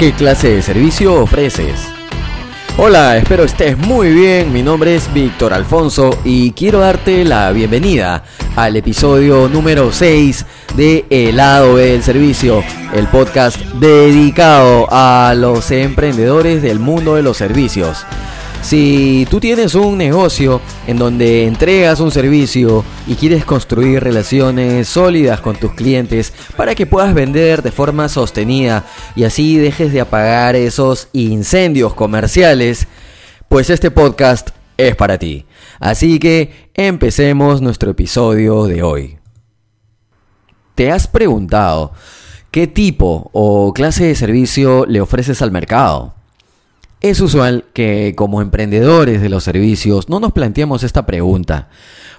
¿Qué clase de servicio ofreces? Hola, espero estés muy bien. Mi nombre es Víctor Alfonso y quiero darte la bienvenida al episodio número 6 de El lado del servicio, el podcast dedicado a los emprendedores del mundo de los servicios. Si tú tienes un negocio en donde entregas un servicio y quieres construir relaciones sólidas con tus clientes para que puedas vender de forma sostenida y así dejes de apagar esos incendios comerciales, pues este podcast es para ti. Así que empecemos nuestro episodio de hoy. ¿Te has preguntado qué tipo o clase de servicio le ofreces al mercado? Es usual que como emprendedores de los servicios no nos planteemos esta pregunta,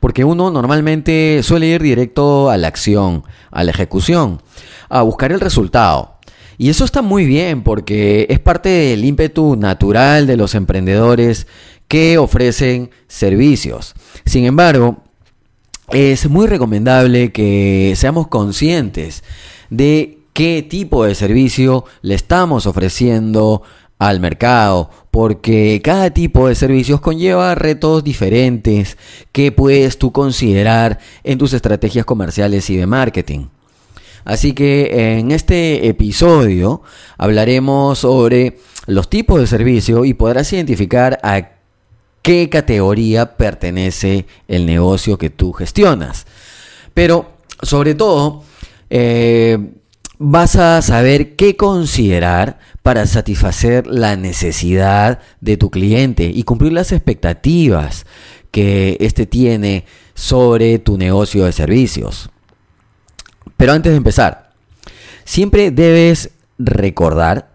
porque uno normalmente suele ir directo a la acción, a la ejecución, a buscar el resultado. Y eso está muy bien porque es parte del ímpetu natural de los emprendedores que ofrecen servicios. Sin embargo, es muy recomendable que seamos conscientes de qué tipo de servicio le estamos ofreciendo al mercado, porque cada tipo de servicios conlleva retos diferentes que puedes tú considerar en tus estrategias comerciales y de marketing. Así que en este episodio hablaremos sobre los tipos de servicio y podrás identificar a qué categoría pertenece el negocio que tú gestionas. Pero sobre todo, eh, vas a saber qué considerar para satisfacer la necesidad de tu cliente y cumplir las expectativas que éste tiene sobre tu negocio de servicios. Pero antes de empezar, siempre debes recordar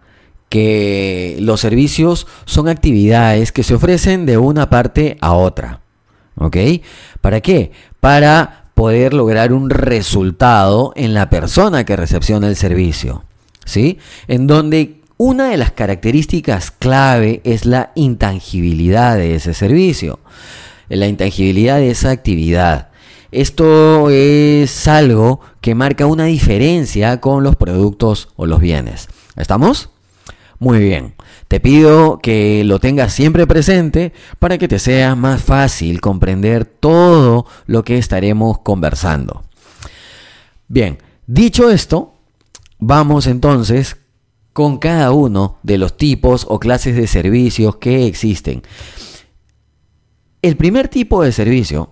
que los servicios son actividades que se ofrecen de una parte a otra. ¿Ok? ¿Para qué? Para poder lograr un resultado en la persona que recepciona el servicio. ¿Sí? En donde una de las características clave es la intangibilidad de ese servicio, la intangibilidad de esa actividad. Esto es algo que marca una diferencia con los productos o los bienes. ¿Estamos? Muy bien. Te pido que lo tengas siempre presente para que te sea más fácil comprender todo lo que estaremos conversando. Bien, dicho esto, vamos entonces con cada uno de los tipos o clases de servicios que existen. El primer tipo de servicio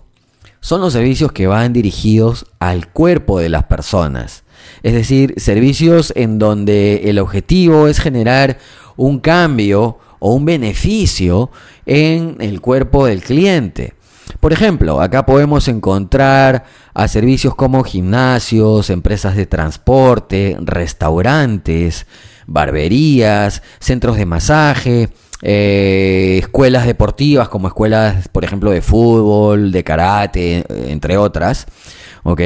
son los servicios que van dirigidos al cuerpo de las personas. Es decir, servicios en donde el objetivo es generar un cambio o un beneficio en el cuerpo del cliente. Por ejemplo, acá podemos encontrar a servicios como gimnasios, empresas de transporte, restaurantes, barberías, centros de masaje, eh, escuelas deportivas como escuelas, por ejemplo, de fútbol, de karate, entre otras. ¿Ok?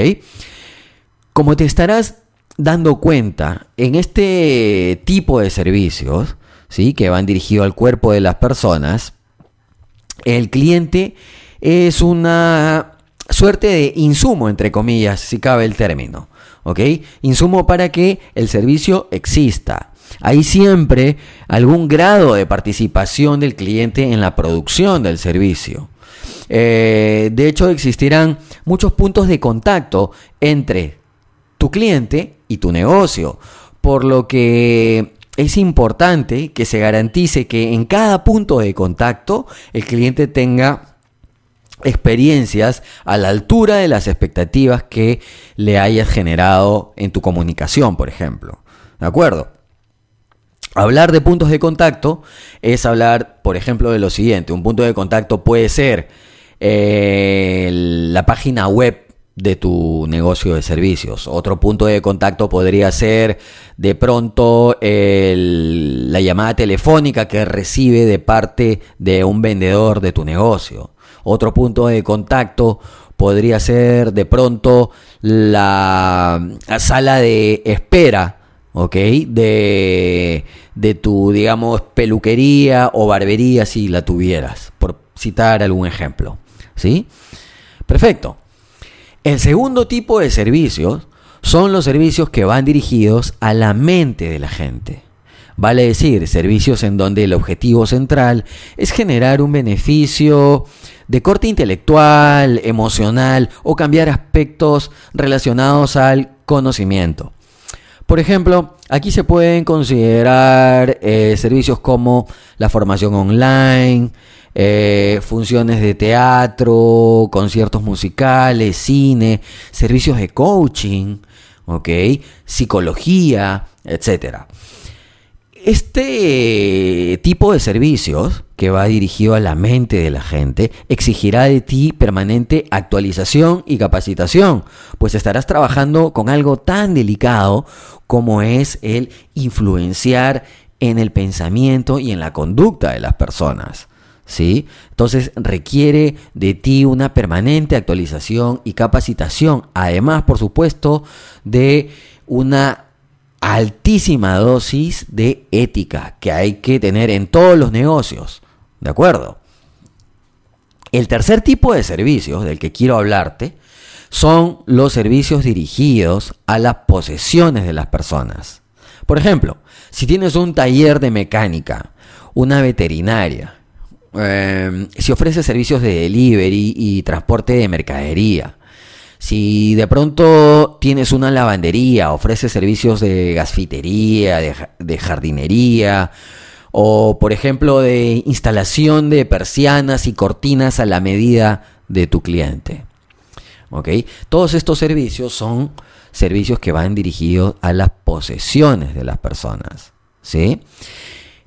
Como te estarás dando cuenta, en este tipo de servicios, que van dirigidos al cuerpo de las personas, el cliente es una suerte de insumo, entre comillas, si cabe el término. ¿Ok? Insumo para que el servicio exista. Hay siempre algún grado de participación del cliente en la producción del servicio. Eh, de hecho, existirán muchos puntos de contacto entre tu cliente y tu negocio, por lo que es importante que se garantice que en cada punto de contacto el cliente tenga experiencias a la altura de las expectativas que le hayas generado en tu comunicación, por ejemplo. ¿De acuerdo? Hablar de puntos de contacto es hablar, por ejemplo, de lo siguiente. Un punto de contacto puede ser eh, la página web de tu negocio de servicios. Otro punto de contacto podría ser de pronto la llamada telefónica que recibe de parte de un vendedor de tu negocio. Otro punto de contacto podría ser de pronto la, sala de espera, ¿ok? De, de tu, digamos, peluquería o barbería si la tuvieras, por citar algún ejemplo. ¿Sí? Perfecto. El segundo tipo de servicios son los servicios que van dirigidos a la mente de la gente. Vale decir, servicios en donde el objetivo central es generar un beneficio de corte intelectual, emocional o cambiar aspectos relacionados al conocimiento. Por ejemplo, aquí se pueden considerar eh, servicios como la formación online, eh, funciones de teatro, conciertos musicales, cine, servicios de coaching, psicología, etc. Este tipo de servicios que va dirigido a la mente de la gente exigirá de ti permanente actualización y capacitación, pues estarás trabajando con algo tan delicado como es el influenciar en el pensamiento y en la conducta de las personas. ¿Sí? Entonces requiere de ti una permanente actualización y capacitación, además, por supuesto, de una altísima dosis de ética que hay que tener en todos los negocios. ¿De acuerdo? El tercer tipo de servicios del que quiero hablarte son los servicios dirigidos a las posesiones de las personas. Por ejemplo, si tienes un taller de mecánica, una veterinaria, eh, si ofreces servicios de delivery y transporte de mercadería, si de pronto tienes una lavandería, ofreces servicios de gasfitería, de, jardinería, o por ejemplo de instalación de persianas y cortinas a la medida de tu cliente. Todos estos servicios son servicios que van dirigidos a las posesiones de las personas. ¿sí?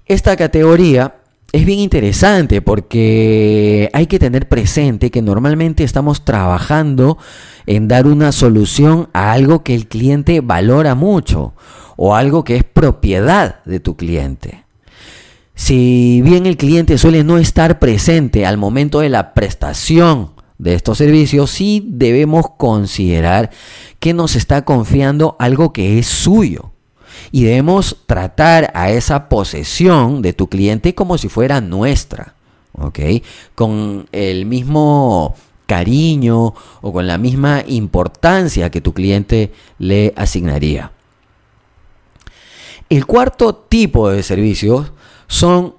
Esta categoría es bien interesante porque hay que tener presente que normalmente estamos trabajando en dar una solución a algo que el cliente valora mucho o algo que es propiedad de tu cliente. Si bien el cliente suele no estar presente al momento de la prestación de estos servicios, sí debemos considerar que nos está confiando algo que es suyo y debemos tratar a esa posesión de tu cliente como si fuera nuestra, ¿ok? Con el mismo cariño o con la misma importancia que tu cliente le asignaría. El cuarto tipo de servicios son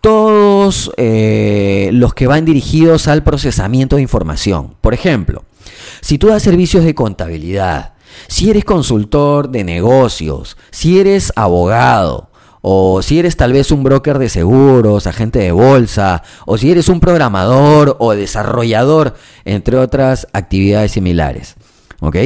todos eh, los que van dirigidos al procesamiento de información. Por ejemplo, si tú das servicios de contabilidad, si eres consultor de negocios, si eres abogado, o si eres tal vez un broker de seguros, agente de bolsa, o si eres un programador o desarrollador, entre otras actividades similares. ¿Ok?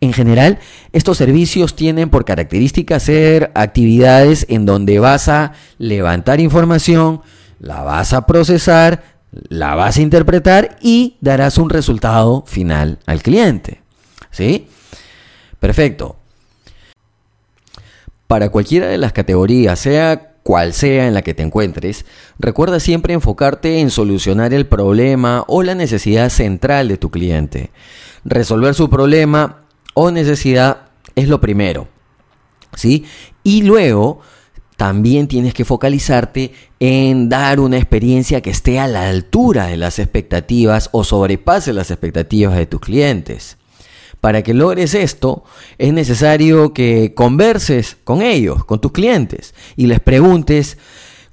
En general, estos servicios tienen por característica ser actividades en donde vas a levantar información, la vas a procesar, la vas a interpretar y darás un resultado final al cliente. ¿Sí? Perfecto. Para cualquiera de las categorías, sea cual sea en la que te encuentres, recuerda siempre enfocarte en solucionar el problema o la necesidad central de tu cliente. Resolver su problema o necesidad es lo primero. ¿Sí? Y luego también tienes que focalizarte en dar una experiencia que esté a la altura de las expectativas o sobrepase las expectativas de tus clientes. Para que logres esto, es necesario que converses con ellos, con tus clientes, y les preguntes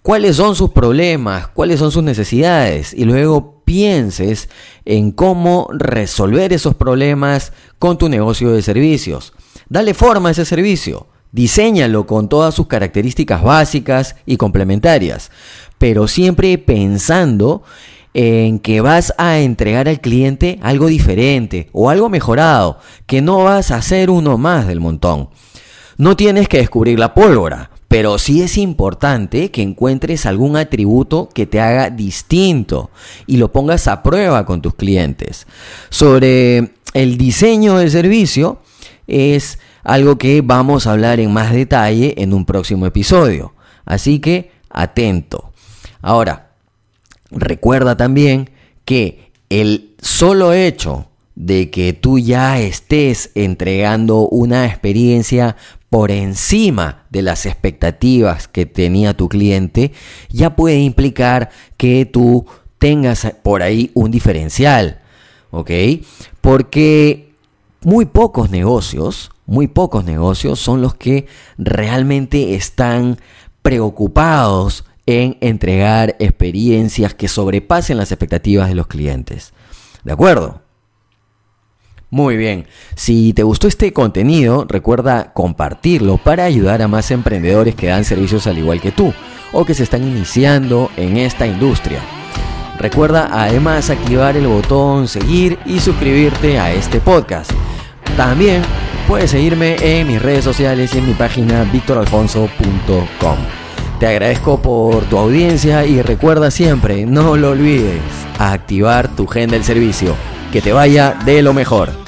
cuáles son sus problemas, cuáles son sus necesidades, y luego pienses en cómo resolver esos problemas con tu negocio de servicios. Dale forma a ese servicio, diseñalo con todas sus características básicas y complementarias, pero siempre pensando en que vas a entregar al cliente algo diferente o algo mejorado, que no vas a hacer uno más del montón. No tienes que descubrir la pólvora, pero sí es importante que encuentres algún atributo que te haga distinto y lo pongas a prueba con tus clientes. Sobre el diseño del servicio es algo que vamos a hablar en más detalle en un próximo episodio. Así que atento. Ahora, Recuerda también que el solo hecho de que tú ya estés entregando una experiencia por encima de las expectativas que tenía tu cliente, ya puede implicar que tú tengas por ahí un diferencial, ¿ok? Porque muy pocos negocios, muy pocos negocios son los que realmente están preocupados en entregar experiencias que sobrepasen las expectativas de los clientes. ¿De acuerdo? Muy bien, si te gustó este contenido, recuerda compartirlo para ayudar a más emprendedores que dan servicios al igual que tú o que se están iniciando en esta industria. Recuerda además activar el botón seguir y suscribirte a este podcast. También puedes seguirme en mis redes sociales y en mi página victoralfonso.com. Te agradezco por tu audiencia y recuerda siempre, no lo olvides, activar tu gen del servicio. Que te vaya de lo mejor.